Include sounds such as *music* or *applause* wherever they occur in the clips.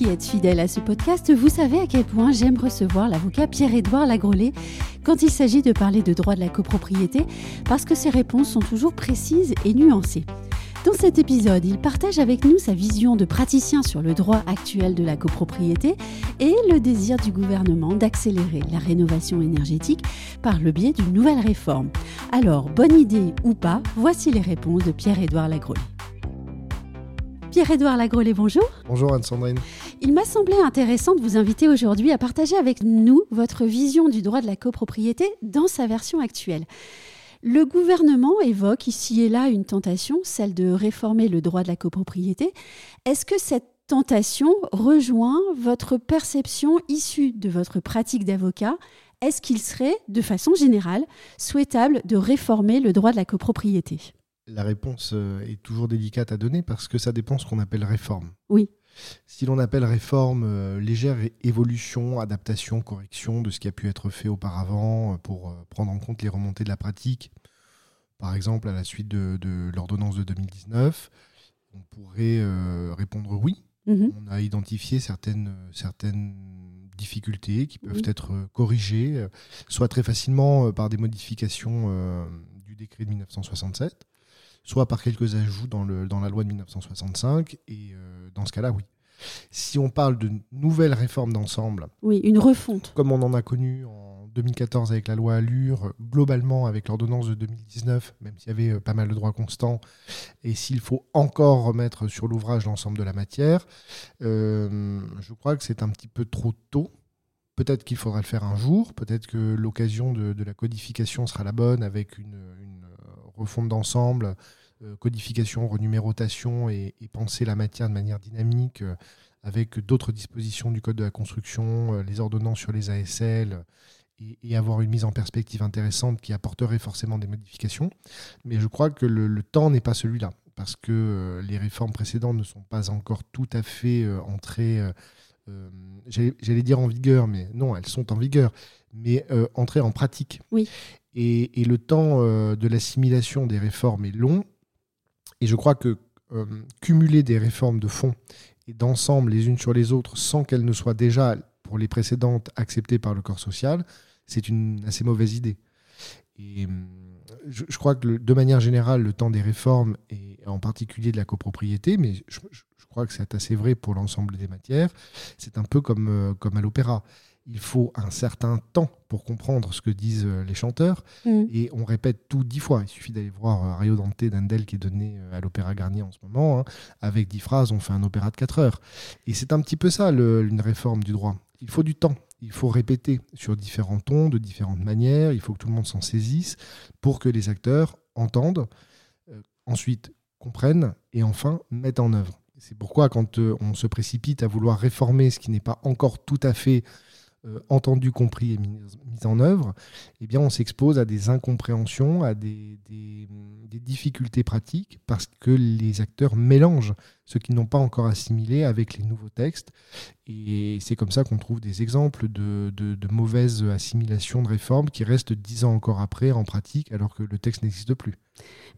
Qui êtes fidèle à ce podcast, vous savez à quel point j'aime recevoir l'avocat Pierre-Édouard Lagrolet quand il s'agit de parler de droit de la copropriété, parce que ses réponses sont toujours précises et nuancées. Dans cet épisode, il partage avec nous sa vision de praticien sur le droit actuel de la copropriété et le désir du gouvernement d'accélérer la rénovation énergétique par le biais d'une nouvelle réforme. Alors, bonne idée ou pas, voici les réponses de Pierre-Édouard Lagrolet. Pierre-Édouard Lagrolet, bonjour. Bonjour Anne-Sandrine. Il m'a semblé intéressant de vous inviter aujourd'hui à partager avec nous votre vision du droit de la copropriété dans sa version actuelle. Le gouvernement évoque ici et là une tentation, celle de réformer le droit de la copropriété. Est-ce que cette tentation rejoint votre perception issue de votre pratique d'avocat? Est-ce qu'il serait, de façon générale, souhaitable de réformer le droit de la copropriété? La réponse euh, est toujours délicate à donner parce que ça dépend de ce qu'on appelle réforme. Oui. Si l'on appelle réforme euh, légère évolution, adaptation, correction de ce qui a pu être fait auparavant euh, pour prendre en compte les remontées de la pratique, par exemple à la suite de, de l'ordonnance de 2019, on pourrait répondre oui. Mhm. On a identifié certaines, certaines difficultés qui peuvent être corrigées, soit très facilement par des modifications euh, du décret de 1967, soit par quelques ajouts dans, le, dans la loi de 1965. Et euh, dans ce cas-là, oui. Si on parle de nouvelles réformes d'ensemble, Oui, une refonte. comme on en a connu en 2014 avec la loi Allure, globalement avec l'ordonnance de 2019, même s'il y avait euh, pas mal de droits constants, et s'il faut encore remettre sur l'ouvrage l'ensemble de la matière, euh, je crois que c'est un petit peu trop tôt. Peut-être qu'il faudra le faire un jour, peut-être que l'occasion de, de la codification sera la bonne avec une, une, refonte d'ensemble, euh, codification, renumérotation et, penser la matière de manière dynamique euh, avec d'autres dispositions du Code de la construction, euh, les ordonnances sur les ASL, et, avoir une mise en perspective intéressante qui apporterait forcément des modifications. Mais je crois que le, temps n'est pas celui-là, parce que les réformes précédentes ne sont pas encore tout à fait entrées, j'allais dire en vigueur, mais non, elles sont en vigueur, mais entrées en pratique. Oui. Et, le temps euh, de l'assimilation des réformes est long, et je crois que euh, cumuler des réformes de fond et d'ensemble les unes sur les autres sans qu'elles ne soient déjà, pour les précédentes, acceptées par le corps social, c'est une assez mauvaise idée. Et hum, je, crois que de manière générale, le temps des réformes, et en particulier de la copropriété, mais je, crois que c'est assez vrai pour l'ensemble des matières, c'est un peu comme, euh, comme à l'opéra. Il faut un certain temps pour comprendre ce que disent euh, les chanteurs, Mhm. et on répète tout dix fois. Il suffit d'aller voir euh, Rio Dante d'Andel qui est donné euh, à l'Opéra Garnier en ce moment. hein. Avec dix phrases, on fait un opéra de quatre heures. Et c'est un petit peu ça, le- une réforme du droit. Il faut du temps. Il faut répéter sur différents tons, de différentes manières. Il faut que tout le monde s'en saisisse pour que les acteurs entendent, euh, ensuite comprennent et enfin mettent en œuvre. C'est pourquoi quand on se précipite à vouloir réformer ce qui n'est pas encore tout à fait entendu, compris et mis, mis en œuvre, eh bien, on s'expose à des incompréhensions, à des, des- des difficultés pratiques, parce que les acteurs mélangent ce qu'ils n'ont pas encore assimilé avec les nouveaux textes. Et c'est comme ça qu'on trouve des exemples de, de, de mauvaise assimilation de réformes qui restent dix ans encore après en pratique, alors que le texte n'existe plus.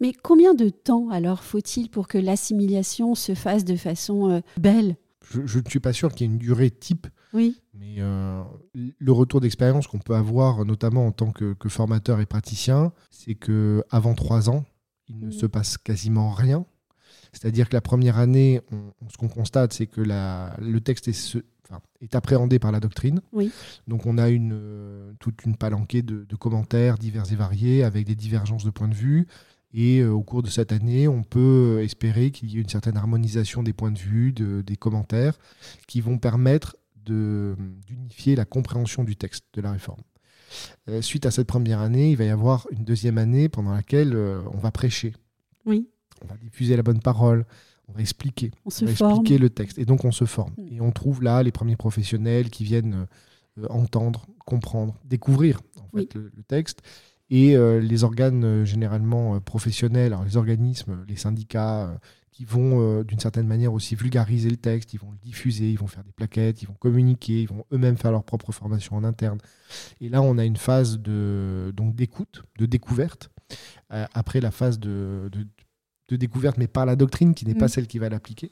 Mais combien de temps alors faut-il pour que l'assimilation se fasse de façon euh, belle? Je, je ne suis pas sûr qu'il y ait une durée type Oui. Mais euh, le retour d'expérience qu'on peut avoir, notamment en tant que, que formateur et praticien, c'est que avant trois ans, il ne Mhm. se passe quasiment rien. C'est-à-dire que la première année, on- ce qu'on constate, c'est que la- le texte est, se- enfin, est appréhendé par la doctrine. Oui. Donc on a une, euh, toute une palanquée de, de commentaires divers et variés avec des divergences de points de vue. Et euh, au cours de cette année, on peut espérer qu'il y ait une certaine harmonisation des points de vue, de- des commentaires, qui vont permettre d'unifier la compréhension du texte de la réforme. Euh, suite à cette première année, il va y avoir une deuxième année pendant laquelle euh, on va prêcher, Oui. on va diffuser la bonne parole, on va expliquer, On se on va forme. expliquer le texte. Et donc on se forme. Mm. Et on trouve là les premiers professionnels qui viennent euh, entendre, comprendre, découvrir en fait, Oui. le, le texte. et les organes généralement professionnels, alors les organismes, les syndicats, qui vont d'une certaine manière aussi vulgariser le texte, ils vont le diffuser, ils vont faire des plaquettes, ils vont communiquer, ils vont eux-mêmes faire leur propre formation en interne. Et là, on a une phase de donc d'écoute, de découverte, après la phase de, de, découverte, mais par la doctrine, qui n'est pas mm. celle qui va l'appliquer.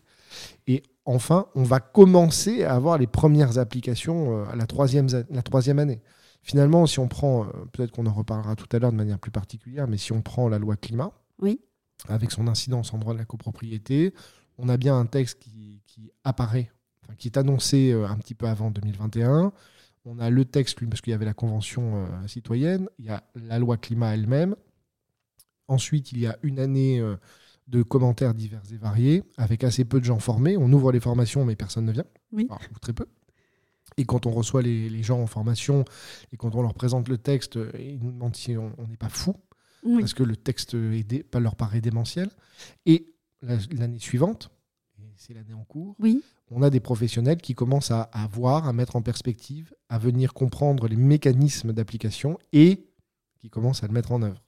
Et enfin, on va commencer à avoir les premières applications à la troisième, la troisième année. Finalement, si on prend, euh, peut-être qu'on en reparlera tout à l'heure de manière plus particulière, mais si on prend la loi climat, oui. Avec son incidence en droit de la copropriété, on a bien un texte qui, apparaît, qui est annoncé euh, un petit peu avant 2021. On a le texte, parce qu'il y avait la convention euh, citoyenne, il y a la loi climat elle-même. Ensuite, il y a une année de commentaires divers et variés, avec assez peu de gens formés. On ouvre les formations, mais personne ne vient. Oui. ou très peu. Et quand on reçoit les, gens en formation et quand on leur présente le texte, ils nous demandent si on n'est pas fou, parce que le texte est leur paraît démentiel. Et l'année suivante, c'est l'année en cours, oui. on a des professionnels qui commencent à, à, voir, à mettre en perspective, à venir comprendre les mécanismes d'application et qui commencent à le mettre en œuvre.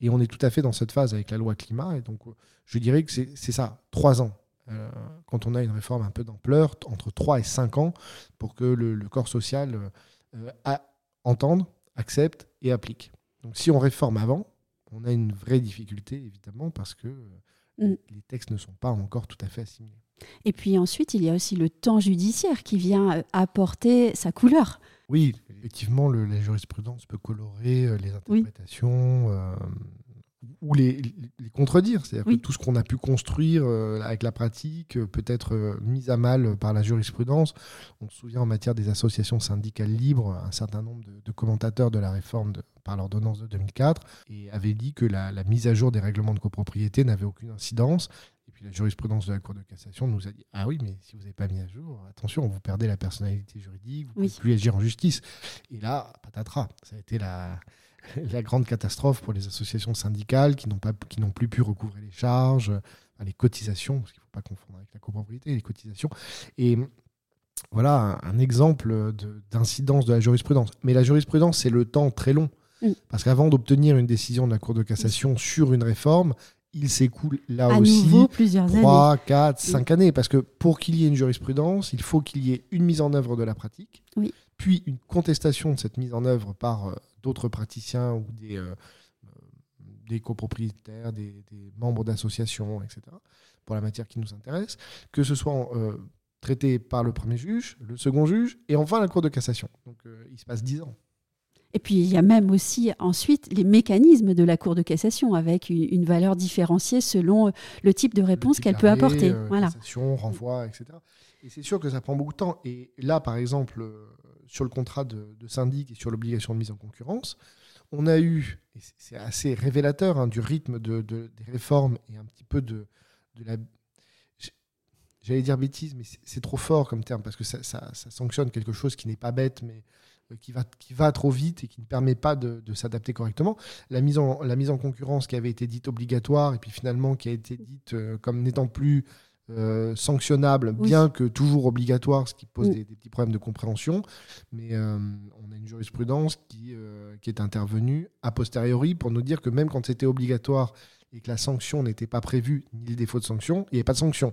Et on est tout à fait dans cette phase avec la loi climat. Et donc, je dirais que c'est ça, trois ans. Euh, quand on a une réforme un peu d'ampleur, entre 3 et 5 ans, pour que le, corps social euh, entende, accepte et applique. Donc si on réforme avant, on a une vraie difficulté, évidemment, parce que euh, mm. les textes ne sont pas encore tout à fait assimilés. Et puis ensuite, il y a aussi le temps judiciaire qui vient apporter sa couleur. Oui, effectivement, la jurisprudence peut colorer les interprétations ou les, contredire. C'est-à-dire que tout ce qu'on a pu construire euh, avec la pratique euh, peut être euh, mis à mal par la jurisprudence. On se souvient en matière des associations syndicales libres, un certain nombre de, commentateurs de la réforme par l'ordonnance de 2004 et avaient dit que la, mise à jour des règlements de copropriété n'avait aucune incidence. Et puis la jurisprudence de la Cour de cassation nous a dit Ah oui, mais si vous n'avez pas mis à jour, attention, vous perdez la personnalité juridique, vous ne pouvez plus agir en justice. Et là, patatras, ça a été la *laughs* la grande catastrophe pour les associations syndicales qui n'ont pas qui n'ont plus pu recouvrer les charges, les cotisations, parce qu'il ne faut pas confondre avec la copropriété, les cotisations. Et voilà un, exemple d'incidence de, la jurisprudence. Mais la jurisprudence, c'est le temps très long. Mm. Parce qu'avant d'obtenir une décision de la Cour de cassation sur une réforme, il s'écoule là à aussi nouveau, plusieurs 3, 4, 5 années. Parce que pour qu'il y ait une jurisprudence, il faut qu'il y ait une mise en œuvre de la pratique, puis une contestation de cette mise en œuvre par euh, d'autres praticiens ou des, euh, euh, des copropriétaires, des, membres d'associations, etc., pour la matière qui nous intéresse, que ce soit euh, traité par le premier juge, le second juge, et enfin la Cour de cassation. Donc il se passe dix ans. Et puis il y a même aussi ensuite les mécanismes de la Cour de cassation avec une, valeur différenciée selon le type de réponse qu'elle peut apporter. voilà. Cassation, renvoi, etc. Et c'est sûr que ça prend beaucoup de temps. Et là, par exemple, sur le contrat de, syndic et sur l'obligation de mise en concurrence. On a eu, et c'est assez révélateur hein, du rythme de, des réformes et un petit peu de, la. J'allais dire bêtise, mais c'est trop fort comme terme parce que ça, sanctionne quelque chose qui n'est pas bête, mais euh, qui va, qui va trop vite et qui ne permet pas de, s'adapter correctement. La mise, en, la mise en concurrence qui avait été dite obligatoire et puis finalement qui a été dite euh, comme n'étant plus euh, sanctionnable, bien que toujours obligatoire, ce qui pose des, petits problèmes de compréhension. Mais euh, on a une jurisprudence qui, euh, qui est intervenue a posteriori pour nous dire que même quand c'était obligatoire et que la sanction n'était pas prévue, ni le défaut de sanction, il n'y avait pas de sanction.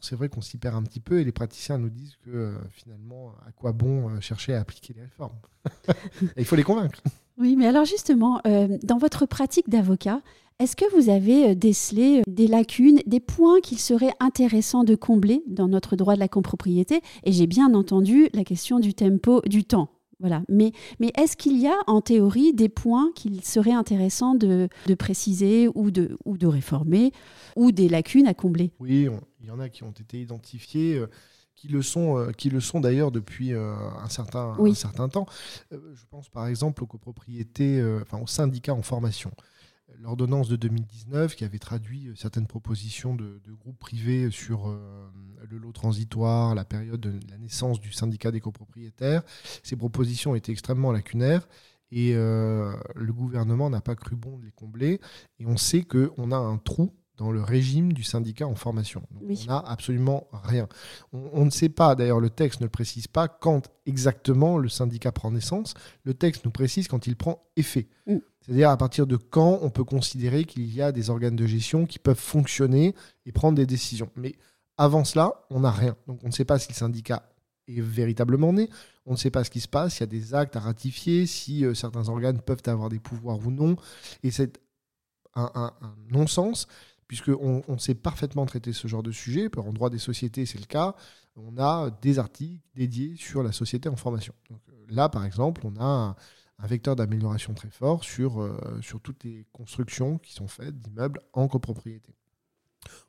c'est vrai qu'on s'y perd un petit peu et les praticiens nous disent que finalement, à quoi bon chercher à appliquer les réformes? *laughs* Il faut les convaincre. Oui, mais alors justement, dans votre pratique d'avocat, est-ce que vous avez euh, décelé euh, des lacunes, des points qu'il serait intéressant de combler dans notre droit de la copropriété? Et j'ai bien entendu la question du tempo, du temps. Voilà. Mais, mais est-ce qu'il y a en théorie des points qu'il serait intéressant de, préciser ou de, ou de réformer ou des lacunes à combler? Oui, il y en a qui ont été identifiés. Euh, qui le sont, qui le sont d'ailleurs depuis un, certain, un certain temps. je pense par exemple aux copropriétés, enfin aux syndicats en formation l'ordonnance de 2019 qui avait traduit euh, certaines propositions de, groupes privés sur euh, le lot transitoire, la période de la naissance du syndicat des copropriétaires. Ces propositions étaient extrêmement lacunaires et euh, le gouvernement n'a pas cru bon de les combler. Et on sait qu'on a un trou dans le régime du syndicat en formation. On n'a absolument rien. On, ne sait pas, d'ailleurs le texte ne précise pas quand exactement le syndicat prend naissance, le texte nous précise quand il prend effet. Mm. C'est-à-dire à partir de quand on peut considérer qu'il y a des organes de gestion qui peuvent fonctionner et prendre des décisions. Mais avant cela, on n'a rien. Donc on ne sait pas si le syndicat est véritablement né. On ne sait pas ce qui se passe, s'il y a des actes à ratifier, si euh, certains organes peuvent avoir des pouvoirs ou non. Et c'est un, non-sens, puisqu'on on sait parfaitement traiter ce genre de sujet. En droit des sociétés, c'est le cas. On a des articles dédiés sur la société en formation. Euh, là, par exemple, on a un, vecteur d'amélioration très fort sur, euh, sur toutes les constructions qui sont faites d'immeubles en copropriété.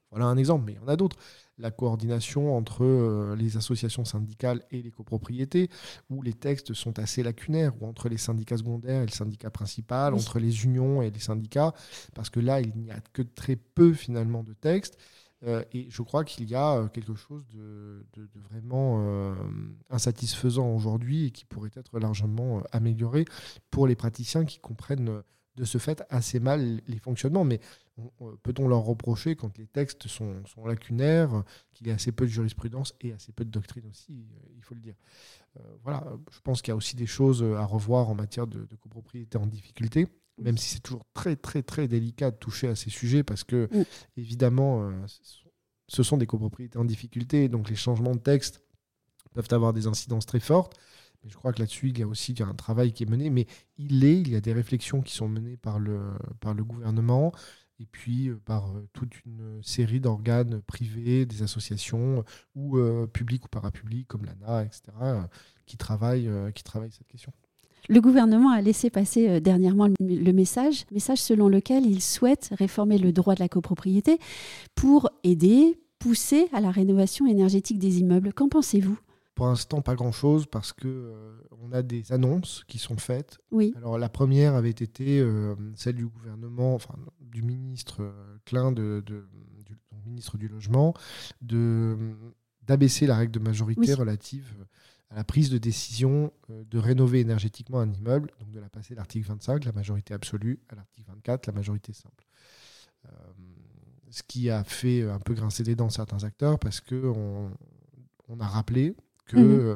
Voilà un exemple, mais il y en a d'autres. La coordination entre euh, les associations syndicales et les copropriétés, où les textes sont assez lacunaires, ou entre les syndicats secondaires et le syndicat principal, entre les unions et les syndicats, parce que là, il n'y a que très peu finalement de textes. Euh, et je crois qu'il y a euh, quelque chose de, vraiment insatisfaisant aujourd'hui et qui pourrait être largement amélioré pour les praticiens qui comprennent de ce fait assez mal les fonctionnements. Mais peut-on leur reprocher, quand les textes sont, lacunaires, qu'il y a assez peu de jurisprudence et assez peu de doctrine aussi, euh, il faut le dire. Euh, voilà, je pense qu'il y a aussi des choses à revoir en matière de, copropriété en difficulté, même si c'est toujours très très très délicat de toucher à ces sujets, parce que évidemment, euh, ce sont des copropriétés en difficulté, donc les changements de texte peuvent avoir des incidences très fortes. Je crois que là-dessus, il y a aussi un travail qui est mené, mais il est, il y a des réflexions qui sont menées par le, gouvernement et puis euh, par euh, toute une série d'organes privés, des associations, euh, ou publics ou parapublics, comme l'ANA, etc., qui, travaillent, qui travaillent cette question. Le gouvernement a laissé passer dernièrement le message, message selon lequel il souhaite réformer le droit de la copropriété pour aider, pousser à la rénovation énergétique des immeubles. Qu'en pensez-vous? Pour l'instant, pas grand-chose parce que euh, on a des annonces qui sont faites. Oui. Alors la première avait été euh, celle du gouvernement, enfin du ministre euh, Klein, de, du, ministre du logement, de d'abaisser la règle de majorité relative à la prise de décision de rénover énergétiquement un immeuble, donc de la passer de l'article 25, la majorité absolue, à l'article 24, la majorité simple. ce qui a fait un peu grincer des dents certains acteurs parce que on a rappelé que mhm. euh,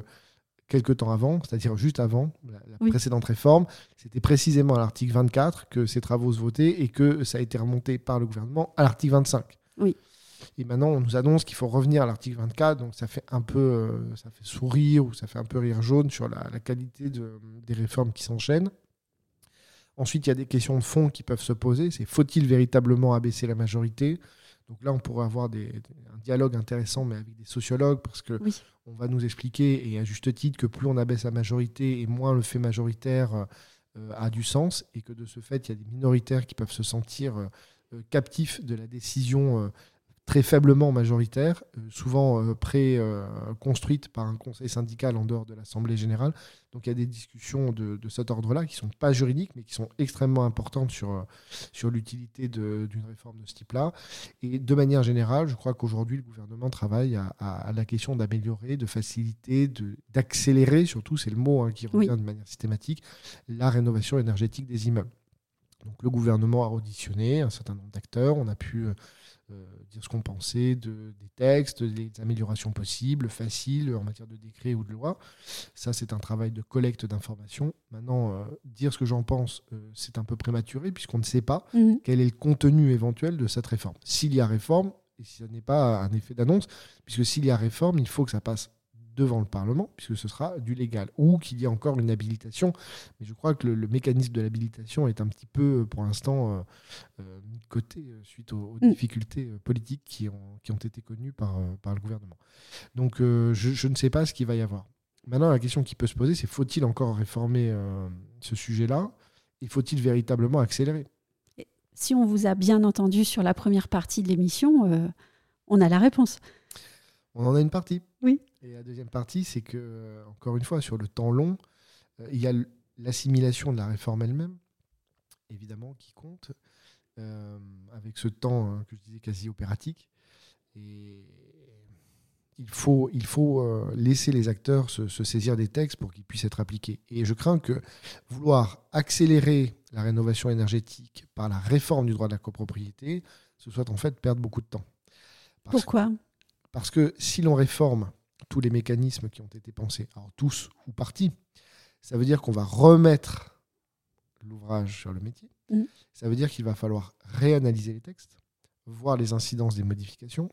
quelques temps avant, c'est-à-dire juste avant la, précédente réforme, c'était précisément à l'article 24 que ces travaux se votaient et que ça a été remonté par le gouvernement à l'article 25. Oui. Et maintenant, on nous annonce qu'il faut revenir à l'article 24, donc ça fait un peu, euh, ça fait sourire ou ça fait un peu rire jaune sur la, qualité de, des réformes qui s'enchaînent. Ensuite, il y a des questions de fond qui peuvent se poser. C'est faut-il véritablement abaisser la majorité? Donc là, on pourrait avoir des, un dialogue intéressant, mais avec des sociologues, parce que on va nous expliquer, et à juste titre, que plus on abaisse la majorité et moins le fait majoritaire euh, a du sens, et que de ce fait, il y a des minoritaires qui peuvent se sentir euh, captifs de la décision euh, très faiblement majoritaire, euh, souvent euh, pré-construite par un conseil syndical en dehors de l'Assemblée générale. Donc il y a des discussions de, cet ordre-là qui ne sont pas juridiques, mais qui sont extrêmement importantes sur, euh, sur l'utilité d'une réforme de ce type-là. Et de manière générale, je crois qu'aujourd'hui, le gouvernement travaille à, la question d'améliorer, de faciliter, d'accélérer, surtout, c'est le mot hein, qui revient de manière systématique, la rénovation énergétique des immeubles. Donc le gouvernement a auditionné un certain nombre d'acteurs, on a pu dire ce qu'on pensait de, des textes, des améliorations possibles, faciles en matière de décret ou de loi. Ça, c'est un travail de collecte d'informations. Maintenant, euh, dire ce que j'en pense, euh, c'est un peu prématuré puisqu'on ne sait pas mhm. quel est le contenu éventuel de cette réforme. S'il y a réforme, et si ce n'est pas un effet d'annonce, puisque s'il y a réforme, il faut que ça passe devant le Parlement, puisque ce sera du légal, ou qu'il y ait encore une habilitation. Mais je crois que le, mécanisme de l'habilitation est un petit peu, euh, pour l'instant, euh, euh, mis de côté suite aux, mm. difficultés politiques qui ont, qui ont été connues par, par le gouvernement. Donc je, je, ne sais pas ce qu'il va y avoir. Maintenant, la question qui peut se poser, c'est faut-il encore réformer ce sujet-là Et faut-il véritablement accélérer? Si on vous a bien entendu sur la première partie de l'émission, on a la réponse. On en a une partie. Oui. Et la deuxième partie, c'est que, euh, encore une fois, sur le temps long, euh, il y a l'assimilation de la réforme elle-même, évidemment, qui compte, euh, avec ce temps hein, que je disais quasi opératique. Et il faut, il faut laisser les acteurs se, saisir des textes pour qu'ils puissent être appliqués. Et je crains que vouloir accélérer la rénovation énergétique par la réforme du droit de la copropriété ce soit en fait perdre beaucoup de temps. Parce Pourquoi? Parce que si l'on réforme tous les mécanismes qui ont été pensés, alors tous ou partie, ça veut dire qu'on va remettre l'ouvrage sur le métier. Mmh. Ça veut dire qu'il va falloir réanalyser les textes, voir les incidences des modifications,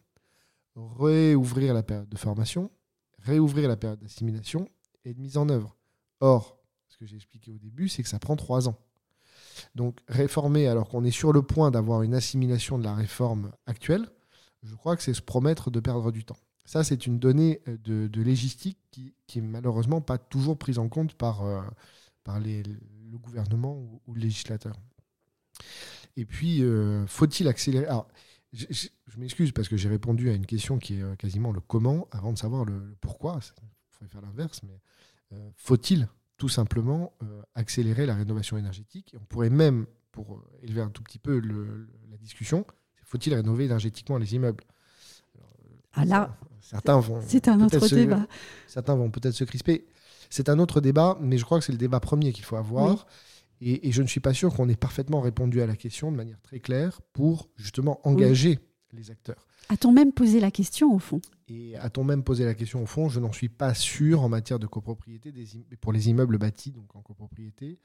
réouvrir la période de formation, réouvrir la période d'assimilation et de mise en œuvre. Or, ce que j'ai expliqué au début, c'est que ça prend trois ans. Donc réformer alors qu'on est sur le point d'avoir une assimilation de la réforme actuelle, je crois que c'est se promettre de perdre du temps. Ça, c'est une donnée euh, de, légistique qui, qui malheureusement pas toujours prise en compte par, euh, par les, le gouvernement ou, le législateur. Et puis, euh, faut-il accélérer? Alors, je, m'excuse parce que j'ai répondu à une question qui est quasiment le comment avant de savoir le, pourquoi. Il faudrait faire l'inverse, mais faut-il tout simplement accélérer la rénovation énergétique? On pourrait même, pour élever un tout petit peu la discussion, faut-il rénover énergétiquement les immeubles ah là, certains vont. C'est un autre débat. Certains vont peut-être se crisper. C'est un autre débat, mais je crois que c'est le débat premier qu'il faut avoir. Et, je ne suis pas sûr qu'on ait parfaitement répondu à la question de manière très claire pour justement engager les acteurs. A-t-on même posé la question au fond? Et a-t-on même posé la question au fond? Je n'en suis pas sûr en matière de copropriété des pour les immeubles bâtis, donc en copropriété.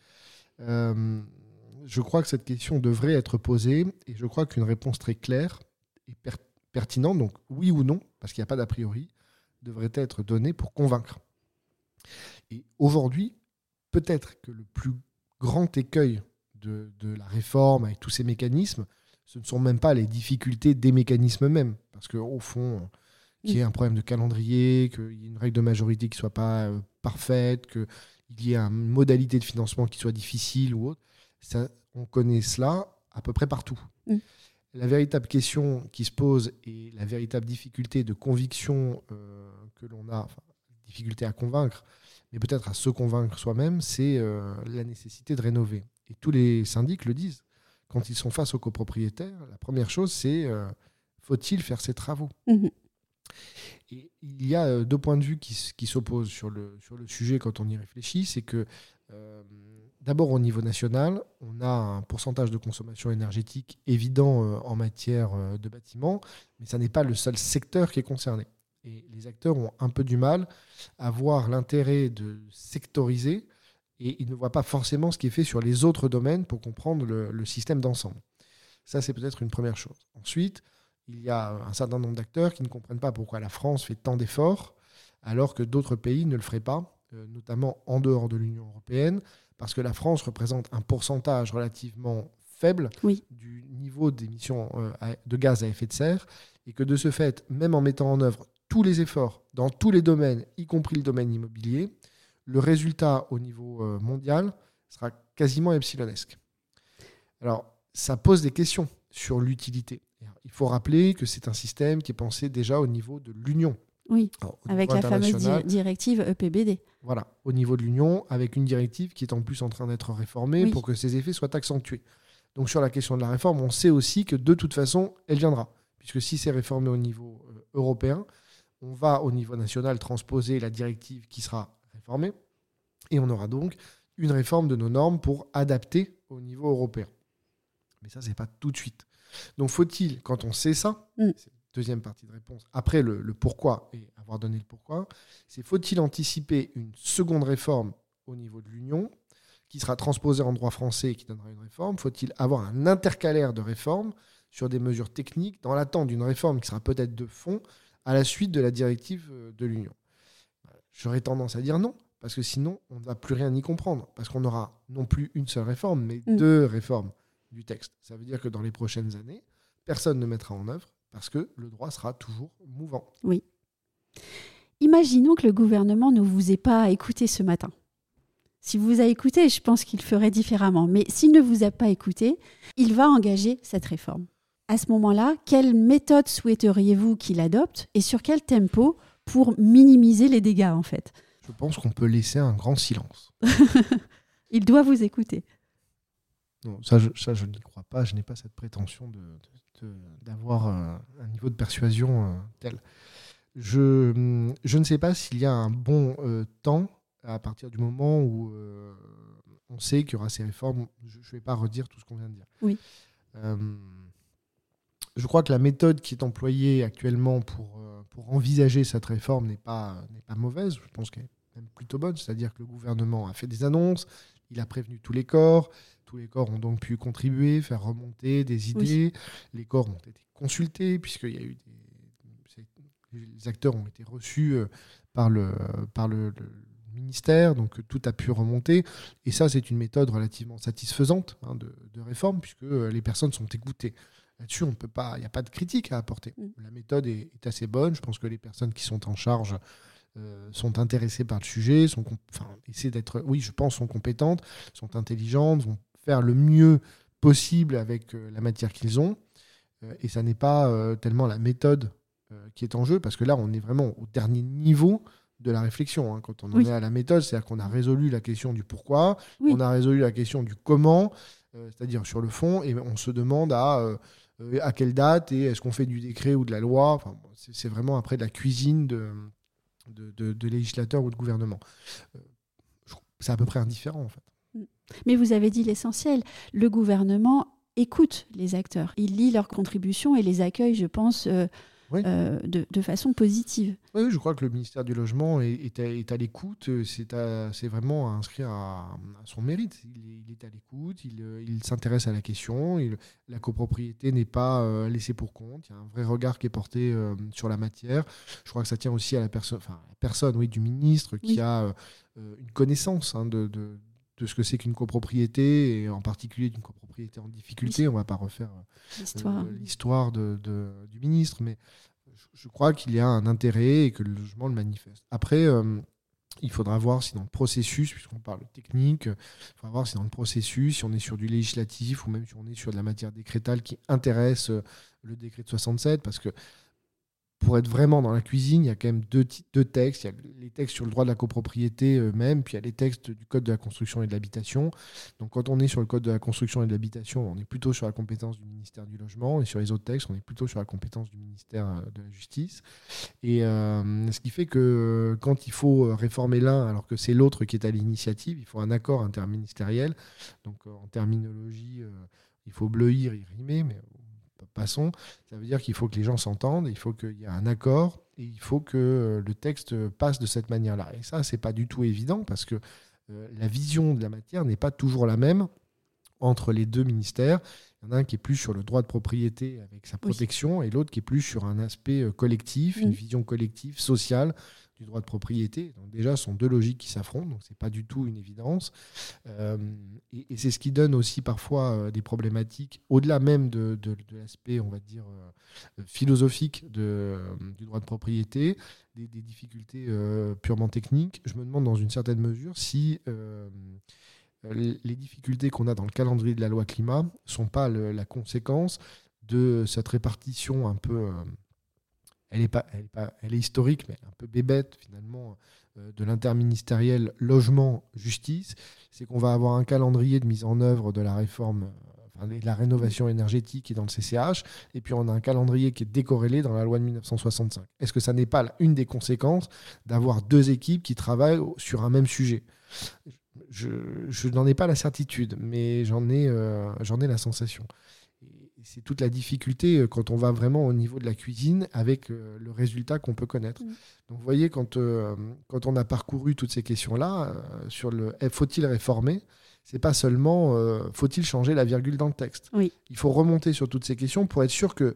Euh, je crois que cette question devrait être posée et je crois qu'une réponse très claire et pertinente, donc oui ou non, parce qu'il n'y a pas d'a priori, devrait être donnée pour convaincre. Et aujourd'hui, peut-être que le plus grand écueil de, la réforme avec tous ces mécanismes, ce ne sont même pas les difficultés des mécanismes mêmes, parce qu'au fond, qu'il y ait un problème de calendrier, qu'il y ait une règle de majorité qui ne soit pas euh, parfaite, qu'il y ait une modalité de financement qui soit difficile ou autre, on connaît cela à peu près partout. Mm. La véritable question qui se pose et la véritable difficulté de conviction euh, que l'on a, enfin, difficulté à convaincre, mais peut-être à se convaincre soi-même, c'est euh, la nécessité de rénover. Et tous les syndics le disent. Quand ils sont face aux copropriétaires, la première chose, c'est euh, faut-il faire ces travaux? Mm-hmm. Et il y a deux points de vue qui, qui s'opposent sur le, sur le sujet quand on y réfléchit. C'est que D'abord au niveau national, on a un pourcentage de consommation énergétique évident euh, en matière euh, de bâtiments, mais ça n'est pas le seul secteur qui est concerné. Et les acteurs ont un peu du mal à voir l'intérêt de sectoriser et ils ne voient pas forcément ce qui est fait sur les autres domaines pour comprendre le, système d'ensemble. Ça, c'est peut-être une première chose. Ensuite, il y a un certain nombre d'acteurs qui ne comprennent pas pourquoi la France fait tant d'efforts alors que d'autres pays ne le feraient pas, euh, notamment en dehors de l'Union européenne parce que la France représente un pourcentage relativement faible du niveau d'émissions euh, de gaz à effet de serre, et que de ce fait, même en mettant en œuvre tous les efforts dans tous les domaines, y compris le domaine immobilier, le résultat au niveau euh, mondial sera quasiment epsilonesque. Alors, ça pose des questions sur l'utilité. Il faut rappeler que c'est un système qui est pensé déjà au niveau de l'Union. Oui, avec la fameuse directive EPBD. Voilà, au niveau de l'Union, avec une directive qui est en plus en train d'être réformée pour que ses effets soient accentués. Donc sur la question de la réforme, on sait aussi que de toute façon, elle viendra. Puisque si c'est réformé au niveau euh, européen, on va au niveau national transposer la directive qui sera réformée. Et on aura donc une réforme de nos normes pour adapter au niveau européen. Mais ça, c'est pas tout de suite. Donc faut-il, quand on sait ça, mm deuxième partie de réponse, après le, pourquoi et avoir donné le pourquoi, c'est faut-il anticiper une seconde réforme au niveau de l'Union qui sera transposée en droit français et qui donnera une réforme? Faut-il avoir un intercalaire de réformes sur des mesures techniques dans l'attente d'une réforme qui sera peut-être de fond à la suite de la directive euh, de l'Union? J'aurais tendance à dire non, parce que sinon, on ne va plus rien y comprendre, parce qu'on aura non plus une seule réforme, mais mm. deux réformes du texte. Ça veut dire que dans les prochaines années, personne ne mettra en œuvre parce que le droit sera toujours mouvant. Oui. Imaginons que le gouvernement ne vous ait pas écouté ce matin. Si vous a écouté, je pense qu'il ferait différemment. Mais s'il ne vous a pas écouté, il va engager cette réforme. À ce moment-là, quelle méthode souhaiteriez-vous qu'il adopte et sur quel tempo pour minimiser les dégâts en fait? Je pense qu'on peut laisser un grand silence. *laughs* il doit vous écouter. Non, ça, je, ça, je n'y crois pas. Je n'ai pas cette prétention de, d'avoir un, niveau de persuasion euh, tel. Je, je, ne sais pas s'il y a un bon euh, temps à partir du moment où euh, on sait qu'il y aura ces réformes. Je ne vais pas redire tout ce qu'on vient de dire. Oui. je crois que la méthode qui est employée actuellement pour, pour envisager cette réforme n'est pas, pas mauvaise. Je pense qu'elle est même plutôt bonne. C'est-à-dire que le gouvernement a fait des annonces, il a prévenu tous les corps. Tous les corps ont donc pu contribuer, faire remonter des idées. Les corps ont été consultés, puisqu'il y a eu des... les acteurs ont été reçus par le, par le, ministère, donc tout a pu remonter. Et ça, c'est une méthode relativement satisfaisante hein, de, réforme, puisque les personnes sont écoutées. Là-dessus, on peut pas, il n'y a pas de critique à apporter. Mm. La méthode est, assez bonne. Je pense que les personnes qui sont en charge euh, sont intéressées par le sujet, sont, enfin, essaient d'être, oui, je pense, sont compétentes, sont intelligentes, vont faire le mieux possible avec euh, la matière qu'ils ont. Euh, et ça n'est pas tellement la méthode qui est en jeu, parce que là, on est vraiment au dernier niveau de la réflexion. Hein, quand on en est à la méthode, c'est-à-dire qu'on a résolu la question du pourquoi, on a résolu la question du comment, c'est-à-dire sur le fond, et on se demande à, euh, à quelle date et est-ce qu'on fait du décret ou de la loi. Enfin, c'est vraiment après de la cuisine de, de, de, législateurs ou de gouvernement. Euh, c'est à peu près indifférent en fait. Mais vous avez dit l'essentiel. Le gouvernement écoute les acteurs. Il lit leurs contributions et les accueille, je pense, euh, de, façon positive. Oui, je crois que le ministère du Logement est, à, l'écoute, c'est vraiment inscrit à, son mérite. Il est, à l'écoute, il, il s'intéresse à la question, la copropriété n'est pas euh, laissée pour compte, il y a un vrai regard qui est porté euh, sur la matière. Je crois que ça tient aussi à la, personne, enfin, la personne oui, du ministre qui a une connaissance hein, de, de ce que c'est qu'une copropriété, et en particulier d'une copropriété en difficulté. On ne va pas refaire euh, l'histoire de, du ministre, mais je, crois qu'il y a un intérêt et que le logement le manifeste. Après, euh, il faudra voir si dans le processus, puisqu'on parle technique, il faudra voir si dans le processus, si on est sur du législatif ou même si on est sur de la matière décrétale qui intéresse euh, le décret de 67, parce que pour être vraiment dans la cuisine, il y a quand même deux, textes. Il y a les textes sur le droit de la copropriété eux-mêmes, puis il y a les textes du Code de la construction et de l'habitation. Donc quand on est sur le Code de la construction et de l'habitation, on est plutôt sur la compétence du ministère du Logement, et sur les autres textes, on est plutôt sur la compétence du ministère euh, de la Justice. Et euh, ce qui fait que euh, quand il faut réformer l'un, alors que c'est l'autre qui est à l'initiative, il faut un accord interministériel. Donc en terminologie, il faut bleuir et rimer, mais passons. Ça veut dire qu'il faut que les gens s'entendent, il faut qu'il y ait un accord et il faut que euh, le texte passe de cette manière-là. Et ça, c'est pas du tout évident parce que euh, la vision de la matière n'est pas toujours la même entre les deux ministères. Il y en a un qui est plus sur le droit de propriété avec sa protection et l'autre qui est plus sur un aspect euh, collectif, une vision collective, sociale du droit de propriété. Donc déjà, ce sont deux logiques qui s'affrontent, donc ce n'est pas du tout une évidence. Euh, et, c'est ce qui donne aussi parfois euh, des problématiques, au-delà même de, l'aspect, on va dire, euh, philosophique du droit de propriété, des, difficultés purement techniques. Je me demande dans une certaine mesure si les difficultés qu'on a dans le calendrier de la loi climat ne sont pas la conséquence de cette répartition un peu elle est, pas, elle elle est historique, mais un peu bébête finalement euh, de l'interministériel logement-justice. C'est qu'on va avoir un calendrier de mise en œuvre de la réforme, euh, enfin, de la rénovation énergétique est dans le CCH, et puis on a un calendrier qui est décorrélé dans la loi de 1965. Est-ce que ça n'est pas une des conséquences d'avoir deux équipes qui travaillent sur un même sujet? Je, n'en ai pas la certitude, mais j'en ai, euh, j'en ai la sensation c'est toute la difficulté euh, quand on va vraiment au niveau de la cuisine avec euh, le résultat qu'on peut connaître. Mm. Donc vous voyez, quand, euh, quand on a parcouru toutes ces questions-là, sur le eh, faut-il réformer? C'est pas seulement faut-il changer la virgule dans le texte? Il faut remonter sur toutes ces questions pour être sûr que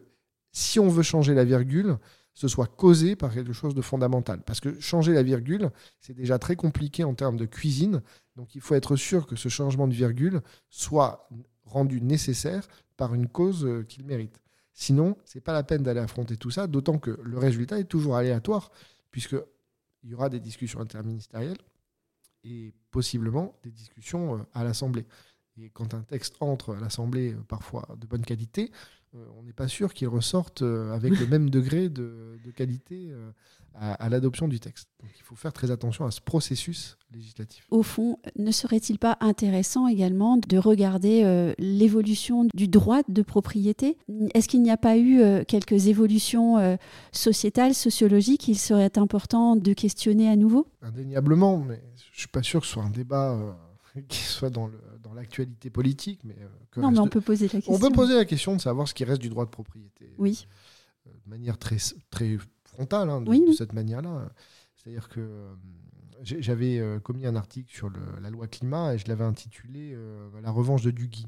si on veut changer la virgule, ce soit causé par quelque chose de fondamental. Parce que changer la virgule, c'est déjà très compliqué en termes de cuisine. Donc il faut être sûr que ce changement de virgule soit rendu nécessaire par une cause euh, qu'il mérite. Sinon, c'est pas la peine d'aller affronter tout ça, d'autant que le résultat est toujours aléatoire, puisqu'il y aura des discussions interministérielles et possiblement des discussions euh, à l'Assemblée. Et quand un texte entre à l'Assemblée, euh, parfois de bonne qualité, on n'est pas sûr qu'il ressorte avec le même degré de, qualité à, l'adoption du texte. Donc il faut faire très attention à ce processus législatif. Au fond, ne serait-il pas intéressant également de regarder euh, l'évolution du droit de propriété? Est-ce qu'il n'y a pas eu euh, quelques évolutions euh, sociétales, sociologiques? Qu'il serait important de questionner à nouveau? Indéniablement, mais je ne suis pas sûr que ce soit un débat *laughs* qui soit dans le, dans l'actualité politique, mais non, mais on peut poser la question. On peut poser la question de savoir ce qui reste du droit de propriété. Oui. de manière très très frontale, hein, de, cette manière-là. C'est-à-dire que j'avais commis un article sur la loi climat et je l'avais intitulé La revanche de Duguy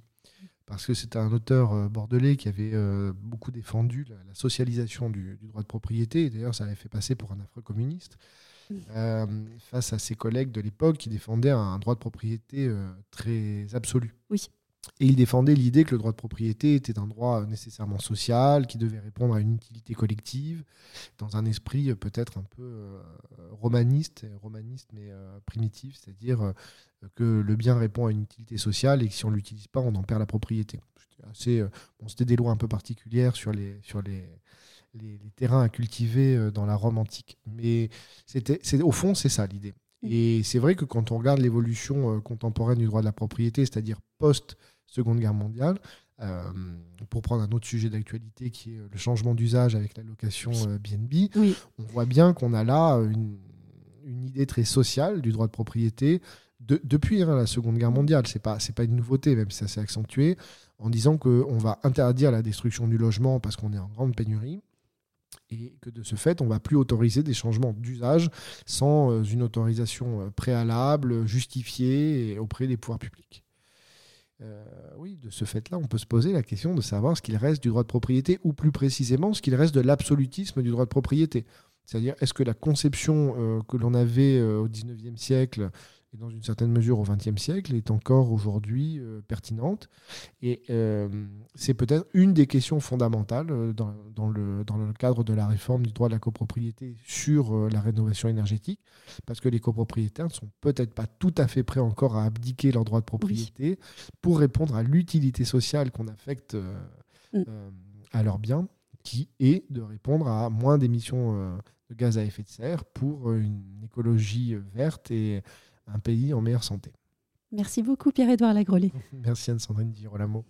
parce que c'était un auteur euh, bordelais qui avait euh, beaucoup défendu la, socialisation du, droit de propriété. D'ailleurs, ça l'avait fait passer pour un affreux communiste. Euh, face à ses collègues de l'époque qui défendaient un droit de propriété très absolu. Oui. Et il défendait l'idée que le droit de propriété était un droit nécessairement social, qui devait répondre à une utilité collective, dans un esprit peut-être un peu romaniste, romaniste mais primitif, c'est-à-dire que le bien répond à une utilité sociale et que si on ne l'utilise pas, on en perd la propriété. C'était euh, bon, des lois un peu particulières sur les, sur les, les, terrains à cultiver euh, dans la Rome antique. Mais au fond, c'est ça l'idée. Mm. Et c'est vrai que quand on regarde l'évolution euh, contemporaine du droit de la propriété, c'est-à-dire post-Seconde Guerre mondiale, pour prendre un autre sujet d'actualité qui est le changement d'usage avec la location BNB, on voit bien qu'on a là une, une, idée très sociale du droit de propriété depuis hein, la Seconde Guerre mondiale, c'est pas c'est pas une nouveauté, même si ça s'est accentué, en disant qu'on va interdire la destruction du logement parce qu'on est en grande pénurie et que de ce fait, on va plus autoriser des changements d'usage sans euh, une autorisation euh, préalable, justifiée auprès des pouvoirs publics. Euh, oui, de ce fait-là, on peut se poser la question de savoir ce qu'il reste du droit de propriété, ou plus précisément, ce qu'il reste de l'absolutisme du droit de propriété. C'est-à-dire, est-ce que la conception que l'on avait au XIXe siècle et dans une certaine mesure au XXe siècle, est encore aujourd'hui euh, pertinente. Et euh, c'est peut-être une des questions fondamentales euh, dans, dans, le, dans, le, cadre de la réforme du droit de la copropriété sur la rénovation énergétique, parce que les copropriétaires ne sont peut-être pas tout à fait prêts encore à abdiquer leur droit de propriété pour répondre à l'utilité sociale qu'on affecte mm. à leurs biens, qui est de répondre à moins d'émissions de gaz à effet de serre pour une écologie verte et un pays en meilleure santé. Merci beaucoup Pierre-Édouard Lagrelais. *laughs* Merci Anne-Sandrine Girolamo.